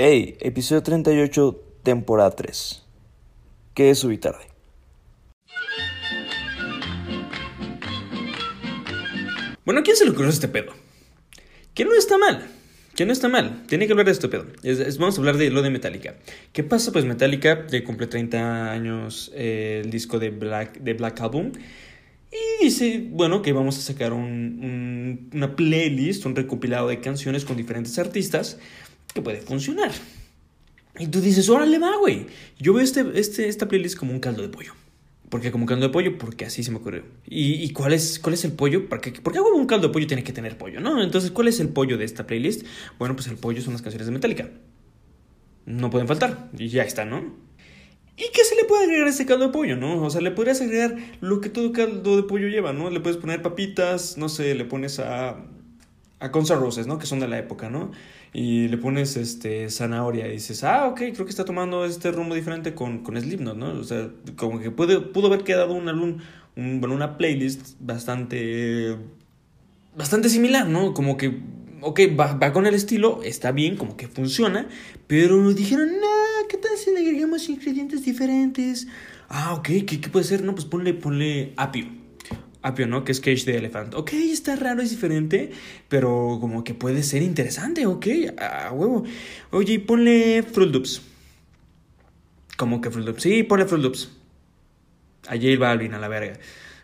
Hey, episodio 38, temporada 3. ¿Qué es subir tarde? Bueno, ¿a quién se le ocurrió este pedo? Que no está mal. Que no está mal. Tiene que hablar de este pedo. Vamos a hablar de lo de Metallica. ¿Qué pasa? Pues Metallica ya cumple 30 años eh, el disco de Black, de Black Album. Y dice, bueno, que vamos a sacar un- una playlist, un recopilado de canciones con diferentes artistas que puede funcionar. Y tú dices, órale va, güey. Yo veo este, este, esta playlist como un caldo de pollo. ¿Por qué como un caldo de pollo? Porque así se me ocurrió. ¿Y, y cuál, es, cuál es el pollo? ¿Por qué, ¿Por qué un caldo de pollo tiene que tener pollo? ¿no? Entonces, ¿cuál es el pollo de esta playlist? Bueno, pues el pollo son las canciones de Metallica. No pueden faltar. Y ya está, ¿no? ¿Y qué se le puede agregar a este caldo de pollo, no? O sea, le podrías agregar lo que todo caldo de pollo lleva, ¿no? Le puedes poner papitas, no sé, le pones a. a Guns Roses, ¿no? Que son de la época, ¿no? Y le pones este zanahoria y dices, ah, ok, creo que está tomando este rumbo diferente con, con Slipknot, ¿no? O sea, como que puede, pudo haber quedado un álbum, un, bueno, una playlist bastante. bastante similar, ¿no? Como que, ok, va, va con el estilo, está bien, como que funciona, pero nos dijeron, no, ¿qué tal si le agregamos ingredientes diferentes? Ah, ok, ¿qué, qué puede ser? No, pues ponle, ponle apio. Apio, ¿no? Que es Cage de Elephant. Ok, está raro, es diferente, pero como que puede ser interesante, ok, a huevo. Oye, ponle Fruit Loops. ¿Cómo que Fruit Loops? Sí, ponle Fruit Loops. A J Balvin, a la verga.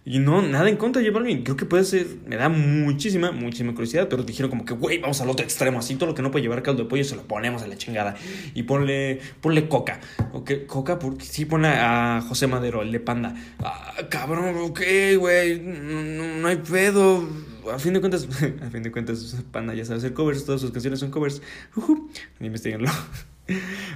Y no, nada en contra de J. Creo que puede ser. Me da muchísima, muchísima curiosidad. Pero dijeron como que, güey, vamos al otro extremo. Así todo lo que no puede llevar caldo de pollo se lo ponemos a la chingada. Y ponle, ponle coca. Ok, coca, porque sí, ponle a José Madero, el de Panda. Ah, cabrón, ok, güey. No, no- hay pedo. A fin de cuentas, a fin de cuentas, Panda ya sabe hacer covers. Todas sus canciones son covers. Ujú. Investíguenlo.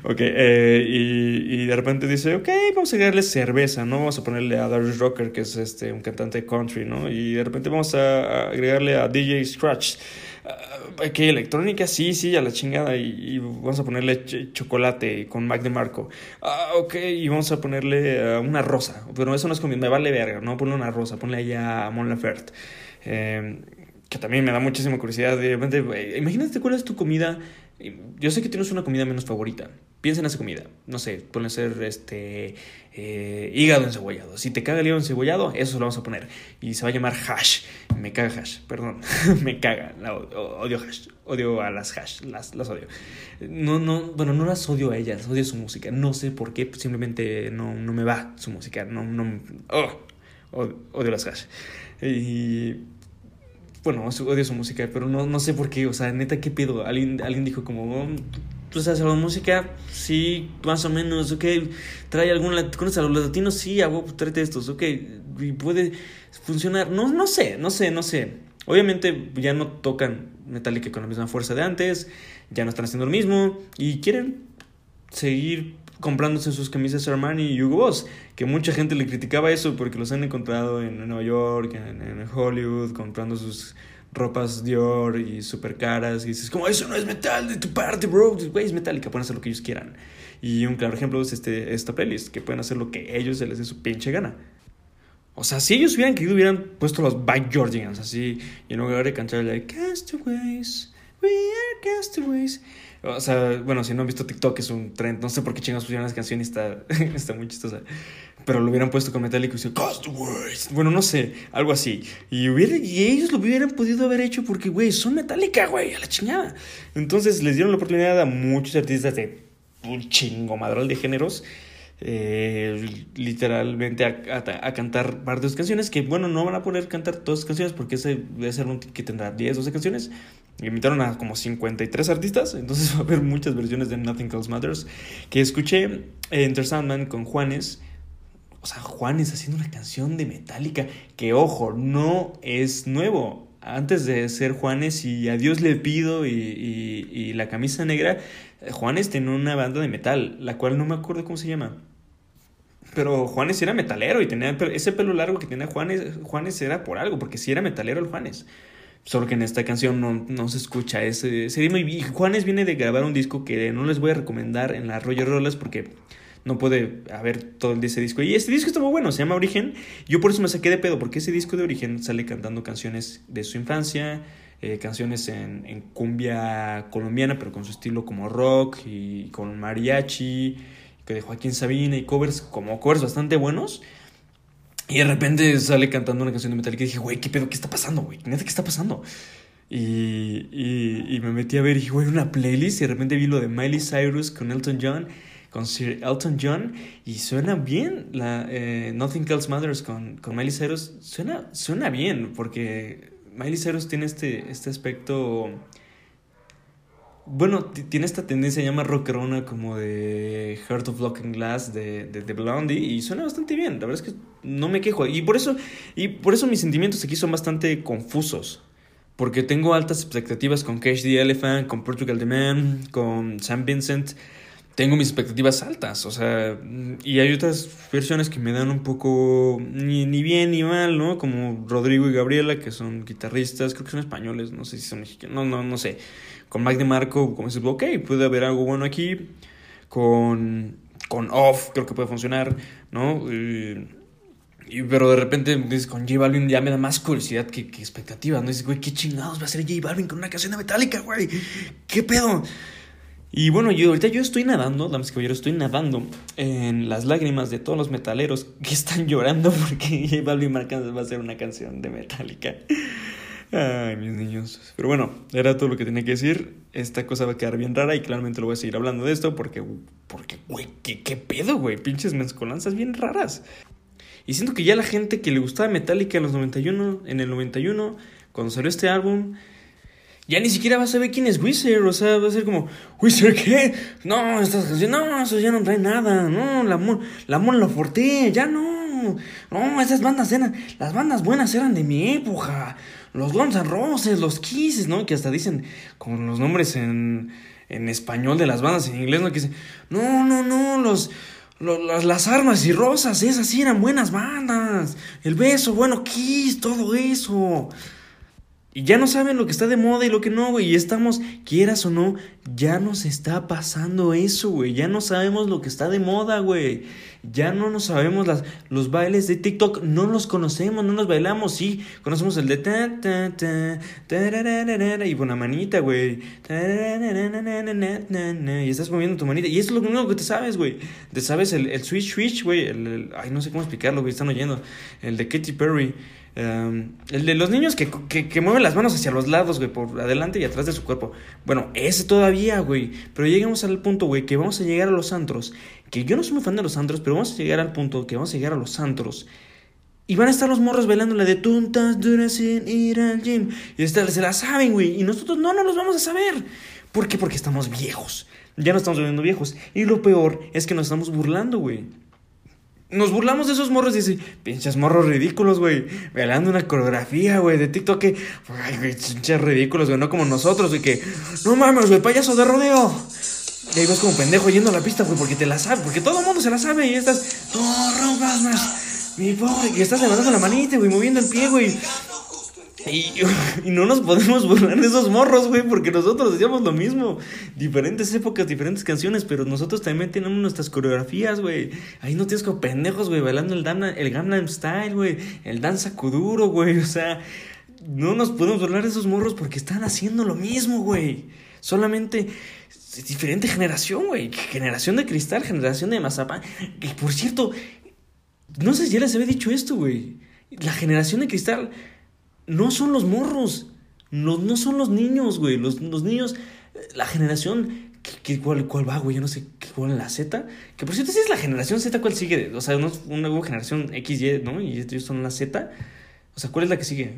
Ok, eh, y, y de repente dice, ok, vamos a agregarle cerveza, ¿no? Vamos a ponerle a Darius Rocker, que es este, un cantante country, ¿no? Y de repente vamos a, agregarle a DJ Scratch. Uh, ok, electrónica, sí, sí, a la chingada. Y, vamos a ponerle ch- chocolate con Mac de Marco. Ah, ok, y vamos a ponerle ah, una rosa. Pero eso no es comida, me vale verga, ¿no? Ponle una rosa, ponle ahí a Mon Laferte. Eh, que también me da muchísima curiosidad. De imagínate cuál es tu comida. Yo sé que tienes una comida menos favorita. Piensa en esa comida. No sé, ponle ser este eh, hígado encebollado. Si te caga el hígado encebollado, eso lo vamos a poner. Y se va a llamar hash. Me caga hash, perdón. me caga. La odio hash. Odio a las hash. Las, las odio. No, no, bueno, no las odio a ellas. Odio su música. No sé por qué. Simplemente no, no me va su música. No, no. oh, odio, odio las hash. Y bueno, odio su música, pero no, no sé por qué, o sea, neta, ¿qué pedo? Alguien, alguien dijo como, oh, ¿tú sabes algo de música? Sí, más o menos, ok, trae algún, ¿conoces a los latinos? Sí, hago, tráete estos, ok, y puede funcionar, no, no sé, no sé, no sé. Obviamente ya no tocan Metallica con la misma fuerza de antes, ya no están haciendo lo mismo, y quieren seguir comprándose sus camisas Armani y Hugo Boss, que mucha gente le criticaba eso porque los han encontrado en Nueva York, en, Hollywood, comprando sus ropas Dior y super caras y dices como eso no es metal de tu parte bro güey es metálica pueden hacer lo que ellos quieran y un claro ejemplo es este, esta playlist que pueden hacer lo que ellos se les dé su pinche gana. O sea, si ellos hubieran querido, hubieran puesto los Bike Georgians así, y en lugar de cantar like Castaways, we are castaways. O sea, bueno, si no han visto TikTok, es un trend. No sé por qué chingados pusieron las canciones, está, está muy chistosa. Pero lo hubieran puesto con Metallica y dicen Castaways. Bueno, no sé, algo así. Y, hubiera, y ellos lo hubieran podido haber hecho porque, güey, son Metallica, güey, a la chingada. Entonces les dieron la oportunidad a muchos artistas de un chingo madral de géneros eh, literalmente a, a, a, cantar varias canciones que, bueno, no van a poder cantar todas las canciones porque ese debe ser un que tendrá 10, 12 canciones. Invitaron a como 53 artistas, entonces va a haber muchas versiones de Nothing Else Matters. Que escuché Enter Sandman con Juanes. O sea, Juanes haciendo una canción de Metallica que, ojo, no es nuevo. Antes de ser Juanes y a Dios le pido y, la camisa negra, Juanes tenía una banda de metal, la cual no me acuerdo cómo se llama. Pero Juanes era metalero y tenía ese pelo largo que tenía Juanes, Juanes era por algo, porque sí era metalero el Juanes. Solo que en esta canción no, no se escucha ese, ritmo. Y Juanes viene de grabar un disco que no les voy a recomendar en la Roger Rollers porque no puede haber todo ese disco. Y este disco está muy bueno, se llama Origen. Yo por eso me saqué de pedo, porque ese disco de Origen sale cantando canciones de su infancia, eh, canciones en, en, cumbia colombiana, pero con su estilo como rock y con mariachi, que de Joaquín Sabina y covers, como covers bastante buenos. Y de repente sale cantando una canción de Metallica y dije, güey, ¿qué pedo? ¿Qué está pasando, güey? ¿Qué está pasando? Y, y, y, me metí a ver y dije, güey, una playlist y de repente vi lo de Miley Cyrus con Elton John, con Sir Elton John y suena bien la eh, Nothing Else Matters con, con Miley Cyrus, suena, suena bien porque Miley Cyrus tiene este, este aspecto, bueno, tiene esta tendencia llama rockerona como de Heart of Locking Glass de, de, de, Blondie y suena bastante bien, la verdad es que no me quejo y por eso, y por eso mis sentimientos aquí son bastante confusos porque tengo altas expectativas con Cash the Elephant, con Portugal the Man, con Sam Vincent. Tengo mis expectativas altas, o sea, y hay otras versiones que me dan un poco ni, ni bien ni mal, ¿no? Como Rodrigo y Gabriela, que son guitarristas, creo que son españoles, no sé si son mexicanos, no, no, no sé. Con Mike DeMarco, como dices, ok, puede haber algo bueno aquí. Con, con Off, creo que puede funcionar, ¿no? Y, pero de repente dices, con J Balvin ya me da más curiosidad que, que expectativas. ¿no? Dices, güey, ¿qué chingados va a hacer J Balvin con una canción de Metallica, güey? ¿Qué pedo? Y bueno, yo ahorita yo estoy nadando, damas y caballeros, estoy nadando en las lágrimas de todos los metaleros que están llorando porque Balvin va a hacer una canción de Metallica. Ay, mis niños. Pero bueno, era todo lo que tenía que decir. Esta cosa va a quedar bien rara y claramente lo voy a seguir hablando de esto porque, porque, güey, ¿qué, qué pedo, güey? Pinches mezcolanzas bien raras. Y siento que ya la gente que le gustaba Metallica en los 91, en el 91, cuando salió este álbum, ya ni siquiera va a saber quién es Wizard. O sea, va a ser como, ¿Wizard qué? No, estas canciones, no, eso ya no trae nada. No, la Mon, la Mon Forte, ya no. No, esas bandas eran, las bandas buenas eran de mi época. Los Guns N' Roses, los Kisses, ¿no? Que hasta dicen con los nombres en, en español de las bandas en inglés, ¿no? Que dicen, no, no, no, los las, las, armas y rosas, esas sí eran buenas bandas. El beso, bueno, Kiss, todo eso. Y ya no saben lo que está de moda y lo que no, güey. Y estamos, quieras o no, ya nos está pasando eso, güey. Ya no sabemos lo que está de moda, güey. Ya no nos sabemos las, los bailes de TikTok. No los conocemos, no los bailamos. Sí, conocemos el de ta, ta, ta, y una manita, güey. Y estás moviendo tu manita. Y eso es lo único que te sabes, güey. Te sabes el, el switch switch, güey. El, ay, no sé cómo explicarlo, güey. Están oyendo. El de Katy Perry. Um, el de los niños que, que, mueven las manos hacia los lados, güey, por adelante y atrás de su cuerpo. Bueno, ese todavía, güey. Pero llegamos al punto, güey, que vamos a llegar a los antros. Que yo no soy muy fan de los antros, pero vamos a llegar al punto que vamos a llegar a los antros. Y van a estar los morros bailando la de tuntas duras sin ir al gym. Y esta, se la saben, güey. Y nosotros no, no los vamos a saber. ¿Por qué? Porque estamos viejos. Ya no estamos volviendo viejos. Y lo peor es que nos estamos burlando, güey. Nos burlamos de esos morros y dice, pinches morros ridículos, güey. Bailando una coreografía, güey, de TikTok que. Ay, güey, pinches ridículos, güey, no como nosotros, güey, que. No mames, güey, payaso de rodeo. Y ahí vas como pendejo yendo a la pista, güey, porque te la sabes, porque todo el mundo se la sabe y estás. No rompas más, mi pobre. Y estás levantando la manita, güey, moviendo el pie, güey. Y, y, no nos podemos burlar de esos morros, güey, porque nosotros hacíamos lo mismo. Diferentes épocas, diferentes canciones, pero nosotros también tenemos nuestras coreografías, güey. Ahí no tienes como pendejos, güey, bailando el, Dana, el Style, güey, el danza kuduro, güey. O sea, no nos podemos burlar de esos morros porque están haciendo lo mismo, güey. Solamente diferente generación, güey. Generación de cristal, generación de mazapán. Que por cierto, no sé si ya les había dicho esto, güey. La generación de cristal no son los morros. No, no son los niños, güey. Los, los niños, la generación. ¿qué, cuál, ¿Cuál va, güey? Yo no sé cuál es la Z. Que por cierto, si es la generación Z, ¿cuál sigue? O sea, una, una generación XY, ¿no? Y ellos son la Z. O sea, ¿cuál es la que sigue?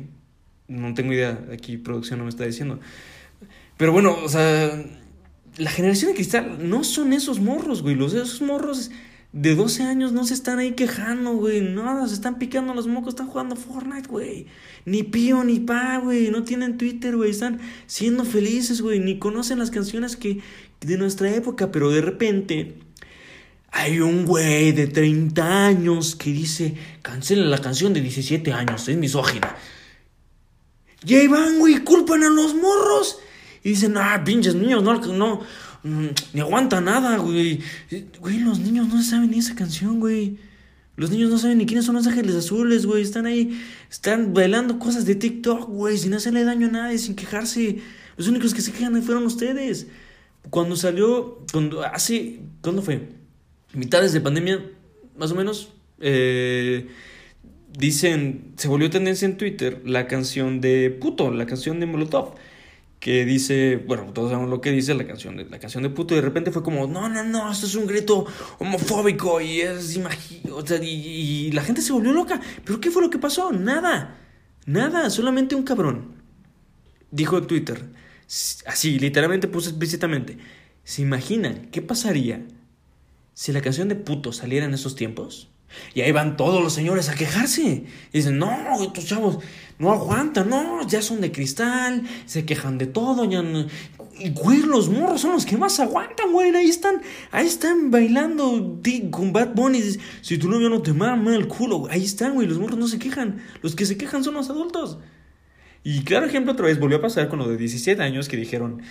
No tengo idea. Aquí producción no me está diciendo. Pero bueno, o sea, la generación de cristal no son esos morros, güey. Los esos morros de 12 años no se están ahí quejando, güey. Nada, se están picando los mocos, están jugando Fortnite, güey. Ni pío ni pa, güey. No tienen Twitter, güey. Están siendo felices, güey. Ni conocen las canciones que de nuestra época, pero de repente hay un güey de 30 años que dice, cancela la canción de 17 años, es misógina. Y ahí van, güey, culpan a los morros. Y dicen, ah, pinches niños, no, no, ni aguanta nada, güey. Güey, los niños no saben ni esa canción, güey. Los niños no saben ni quiénes son los ángeles azules, güey. Están ahí, están bailando cosas de TikTok, güey, sin hacerle daño a nadie, sin quejarse. Los únicos que se quejan fueron ustedes. Cuando salió, cuando hace, ¿cuándo fue? Mitades de pandemia, más o menos. Eh, dicen, se volvió tendencia en Twitter la canción de Puto, la canción de Molotov que dice, bueno, todos sabemos lo que dice la canción de la canción de puto y de repente fue como, no, no, no, esto es un grito homofóbico y es o sea, y, la gente se volvió loca. Pero ¿qué fue lo que pasó? Nada. Nada, solamente un cabrón. Dijo en Twitter, así, literalmente puso explícitamente, ¿se imaginan qué pasaría si la canción de puto saliera en esos tiempos? Y ahí van todos los señores a quejarse. Y dicen, no, estos chavos no aguantan, no, ya son de cristal, se quejan de todo, ya Y güey, los morros son los que más aguantan, güey. Ahí están, ahí están bailando con Bad Bunny. Si tu novio no te mama el culo, ahí están, güey. Los morros no se quejan. Los que se quejan son los adultos. Y claro ejemplo otra vez volvió a pasar con lo de 17 años que dijeron,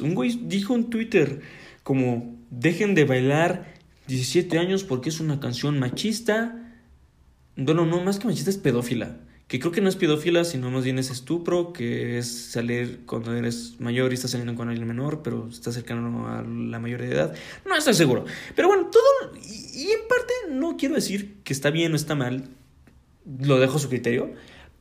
un güey dijo en Twitter como, dejen de bailar 17 años porque es una canción machista. Bueno, no, más que machista es pedófila. Que creo que no es pedófila, sino más bien es estupro, que es salir cuando eres mayor y estás saliendo con alguien menor, pero estás cercano a la mayoría de edad. No estoy seguro. Pero bueno, todo. Y, y en parte no quiero decir que está bien o está mal. Lo dejo a su criterio.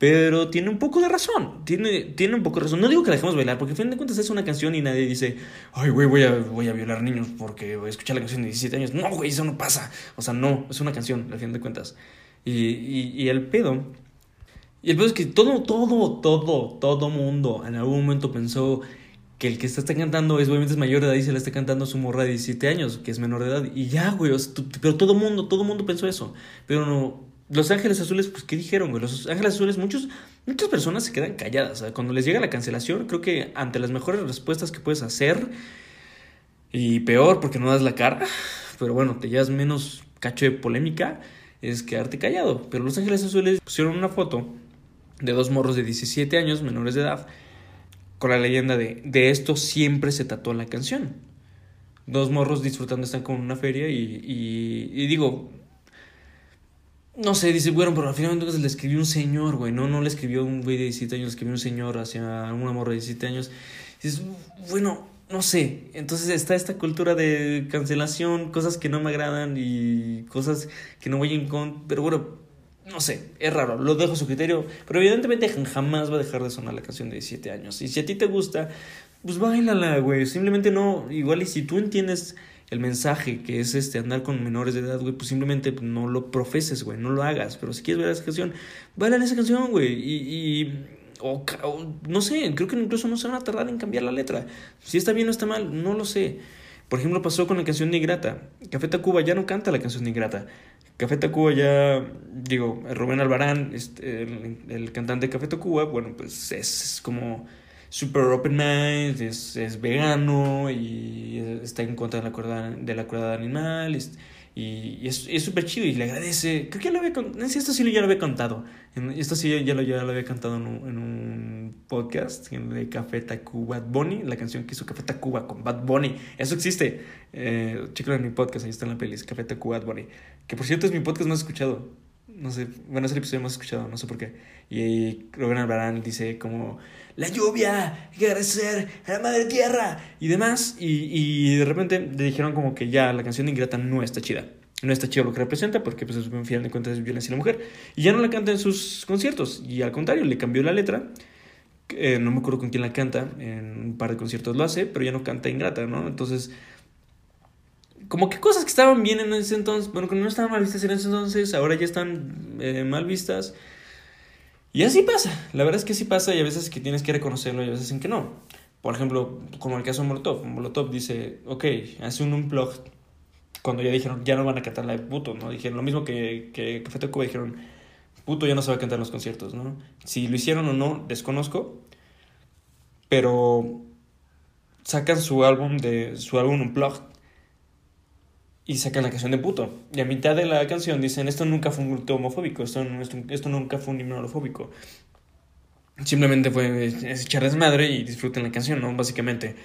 Pero tiene un poco de razón. Tiene, tiene un poco de razón. No digo que la dejemos bailar, porque a fin de cuentas es una canción y nadie dice, ay, güey, voy a, voy a violar niños porque voy a escuchar la canción de 17 años. No, güey, eso no pasa. O sea, no, es una canción, a fin de cuentas. Y, y, el pedo. Y el pedo es que todo, todo, todo, todo mundo en algún momento pensó que el que está, está cantando es obviamente mayor de edad y se le está cantando su morra de 17 años, que es menor de edad. Y ya, güey, pero todo mundo, todo mundo pensó eso. Pero no, los Ángeles Azules, pues, ¿qué dijeron, güey? Los Ángeles Azules, muchos, muchas personas se quedan calladas. Cuando les llega la cancelación, creo que ante las mejores respuestas que puedes hacer, y peor porque no das la cara, pero bueno, te llevas menos cacho de polémica, es quedarte callado. Pero Los Ángeles Azules pusieron una foto de dos morros de 17 años, menores de edad, con la leyenda de de esto siempre se tatuó la canción. Dos morros disfrutando están con una feria y, y digo, no sé, dice, bueno, pero al final entonces le escribió un señor, güey, no, no le escribió un güey de 17 años, le escribió un señor hacia una morra de 17 años. dices, bueno, no sé, entonces está esta cultura de cancelación, cosas que no me agradan y cosas que no voy en con, pero bueno, no sé, es raro, lo dejo a su criterio, pero evidentemente jamás va a dejar de sonar la canción de 17 años. Y si a ti te gusta, pues bailala, güey, simplemente no, igual y si tú entiendes el mensaje que es este andar con menores de edad, güey, pues simplemente no lo profeses, güey, no lo hagas. Pero si quieres ver esa canción, en esa canción, güey. Y, y o, no sé, creo que incluso no se van a tardar en cambiar la letra. Si está bien o está mal, no lo sé. Por ejemplo, pasó con la canción de Ingrata. Café Tacuba ya no canta la canción de Ingrata. Café Tacuba ya, digo, Rubén Albarán, este, el, el, cantante de Café Tacuba, bueno, pues es como super open mind, es, es, vegano y está en contra de la crueldad, de la animal. y, es súper chido y le agradece. Creo que ya lo había contado. Esto sí ya lo había contado. Esto sí ya lo, ya lo había cantado en un, en un podcast de Café Tacuba Bad Bunny. La canción que hizo Café Tacuba con Bad Bunny. Eso existe. Eh, en mi podcast, ahí está en la playlist. Café Tacuba Bad Bunny. Que por cierto es mi podcast más escuchado. No sé, bueno, es el episodio más escuchado, no sé por qué. Y Rubén Albarán dice como la lluvia, hay que agradecer a la madre tierra y demás. Y, y de repente le dijeron como que ya la canción de Ingrata no está chida. No está chido lo que representa porque pues en final de cuentas es violencia a la mujer. Y ya no la canta en sus conciertos. Y al contrario, le cambió la letra. Eh, no me acuerdo con quién la canta. En un par de conciertos lo hace, pero ya no canta Ingrata, ¿no? Entonces como que cosas que estaban bien en ese entonces, bueno, que no estaban mal vistas en ese entonces, ahora ya están eh, mal vistas. Y así pasa, la verdad es que así pasa y a veces que tienes que reconocerlo y a veces en que no. Por ejemplo, como el caso de Molotov. Molotov dice, ok, hace un unplug cuando ya dijeron, ya no van a cantar la de puto. Dijeron lo mismo que, que Café Tacuba, dijeron, puto ya no se va a cantar en los conciertos, ¿no? Si lo hicieron o no, desconozco, pero sacan su álbum de su álbum Unplugged y sacan la canción de puto. Y a mitad de la canción dicen, esto nunca fue un grito homofóbico, esto, esto, nunca fue un himno homofóbico. Simplemente fue echar desmadre y disfruten la canción, ¿no? Básicamente.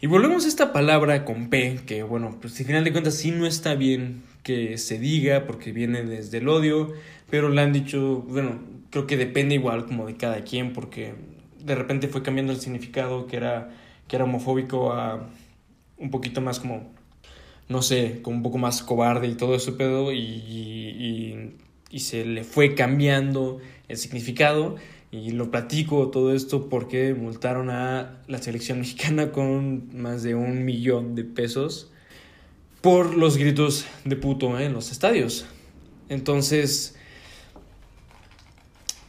Y volvemos a esta palabra con P, que bueno, pues al final de cuentas sí no está bien que se diga porque viene desde el odio, pero le han dicho, bueno, creo que depende igual como de cada quien porque de repente fue cambiando el significado que era, que era homofóbico a un poquito más como, no sé, como un poco más cobarde y todo ese pedo y, y, y se le fue cambiando el significado y lo platico todo esto porque multaron a la selección mexicana con más de un millón de pesos por los gritos de puto en los estadios. Entonces,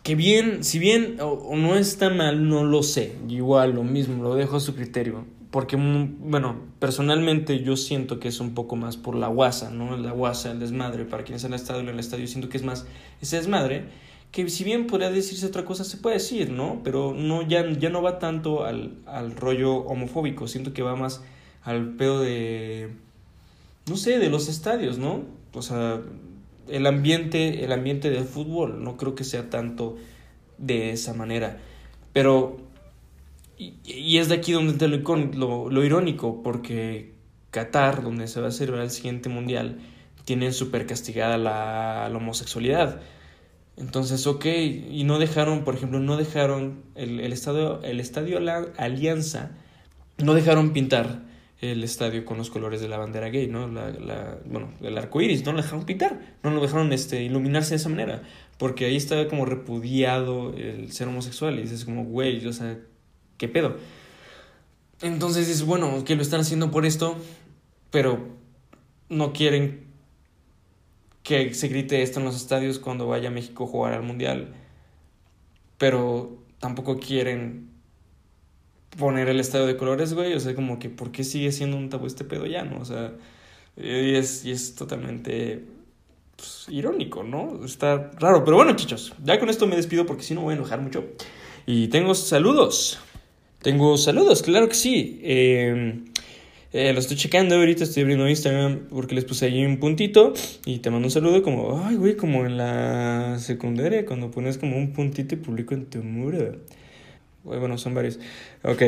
que bien, si bien o, no está mal, no lo sé. Igual, lo mismo, lo dejo a su criterio. Porque, mm, bueno, personalmente yo siento que es un poco más por la guasa, ¿no? La guasa, el desmadre. Para quienes han estado en el estadio, siento que es más ese desmadre. Que si bien podría decirse otra cosa, se puede decir, ¿no? Pero no, ya, ya no va tanto al, al rollo homofóbico. Siento que va más al pedo de. No sé, de los estadios, ¿no? O sea, el ambiente, el ambiente del fútbol. No creo que sea tanto de esa manera. Pero, y, es de aquí donde te lo, lo, irónico, porque Qatar, donde se va a celebrar el siguiente mundial, tienen súper castigada la, la, homosexualidad. Entonces, ok, y no dejaron, por ejemplo, no dejaron el, el estadio, el estadio Alianza, no dejaron pintar el estadio con los colores de la bandera gay, ¿no? La, la, bueno, el arco iris, no lo dejaron pintar, no lo dejaron este, iluminarse de esa manera, porque ahí estaba como repudiado el ser homosexual y dices como, güey, o sea, ¿qué pedo? Entonces dices, bueno, que lo están haciendo por esto, pero no quieren que se grite esto en los estadios cuando vaya a México a jugar al Mundial, pero tampoco quieren poner el estadio de colores, güey. O sea, como que, ¿por qué sigue siendo un tabú este pedo ya, no? O sea, y es, y es totalmente pues, irónico, ¿no? Está raro. Pero bueno, chicos, ya con esto me despido porque si no voy a enojar mucho. Y tengo saludos. Tengo saludos, claro que sí. Eh, eh, lo estoy checando ahorita, estoy abriendo Instagram porque les puse ahí un puntito y te mando un saludo como, ay, güey, como en la secundaria, cuando pones como un puntito y publico en tu muro. Bueno, son varios. Ok,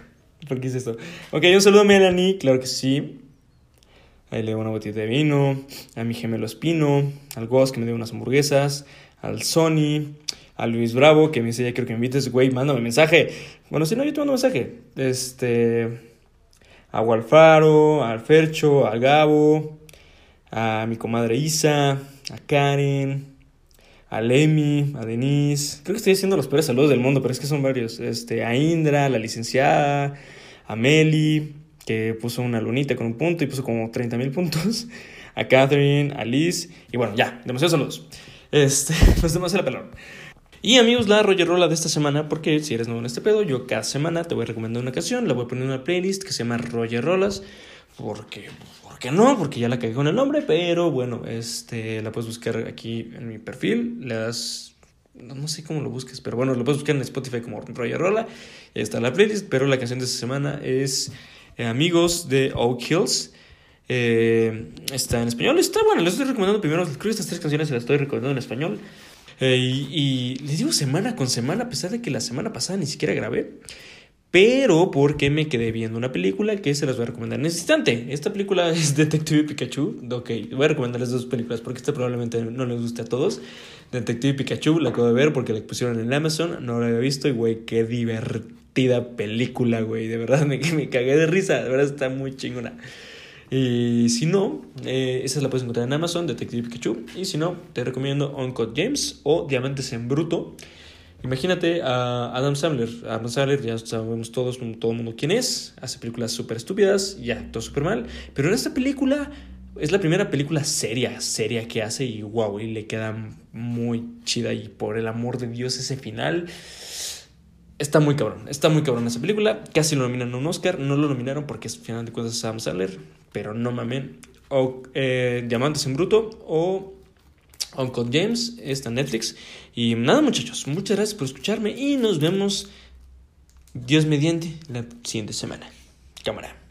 ¿por qué hice esto? Ok, un saludo a Melanie, claro que sí. Ahí le doy una botita de vino. A mi gemelo Espino. Al Ghost que me dio unas hamburguesas. Al Sony. A Luis Bravo que me dice ya quiero que me invites. Güey, mándame mensaje. Bueno, si no, yo te mando mensaje. Este. A Walfaro. Al Fercho. Al Gabo. A mi comadre Isa. A Karen a Lemi, a Denise. Creo que estoy haciendo los peores saludos del mundo, pero es que son varios. Este, a Indra, la licenciada, a Meli, que puso una lunita con un punto y puso como 30 mil puntos. A Catherine, a Liz. Y bueno, ya, demasiados saludos. Este, pues demasiado pelón. Y amigos, la Rolla de esta semana, porque si eres nuevo en este pedo, yo cada semana te voy a recomendar una canción, la voy a poner en una playlist que se llama Roger Rolas, porque ¿Por qué no? Porque ya la cagué con el nombre, pero bueno, este, la puedes buscar aquí en mi perfil, le das, no, sé cómo lo busques, pero bueno, lo puedes buscar en Spotify como Roger Rola, ahí está la playlist, pero la canción de esta semana es eh, Amigos de Oak Hills. Eh, está en español, está bueno, les estoy recomendando primero, creo estas tres canciones se las estoy recomendando en español. Eh, y, les digo semana con semana, a pesar de que la semana pasada ni siquiera grabé pero porque me quedé viendo una película que se las voy a recomendar en este instante. Esta película es Detective Pikachu. Ok, voy a recomendarles dos películas porque esta probablemente no les guste a todos. Detective Pikachu la acabo de ver porque la pusieron en Amazon, no la había visto y güey, qué divertida película, güey. De verdad me, me cagué de risa, de verdad está muy chingona. Y si no, eh, esa la puedes encontrar en Amazon, Detective Pikachu. Y si no, te recomiendo Uncut James o Diamantes en Bruto. Imagínate a Adam Sandler. Adam Sandler ya sabemos todos, todo el mundo quién es. Hace películas súper estúpidas, ya, todo súper mal. Pero en esta película es la primera película seria, seria que hace y wow, y le queda muy chida. Y por el amor de Dios, ese final está muy cabrón. Está muy cabrón esa película. Casi lo nominan a un Oscar. No lo nominaron porque es final de cuentas Adam Sandler. Pero no mamen. O eh, Diamantes en Bruto o con James, está Netflix. Y nada muchachos, muchas gracias por escucharme y nos vemos Dios mediante la siguiente semana. Cámara.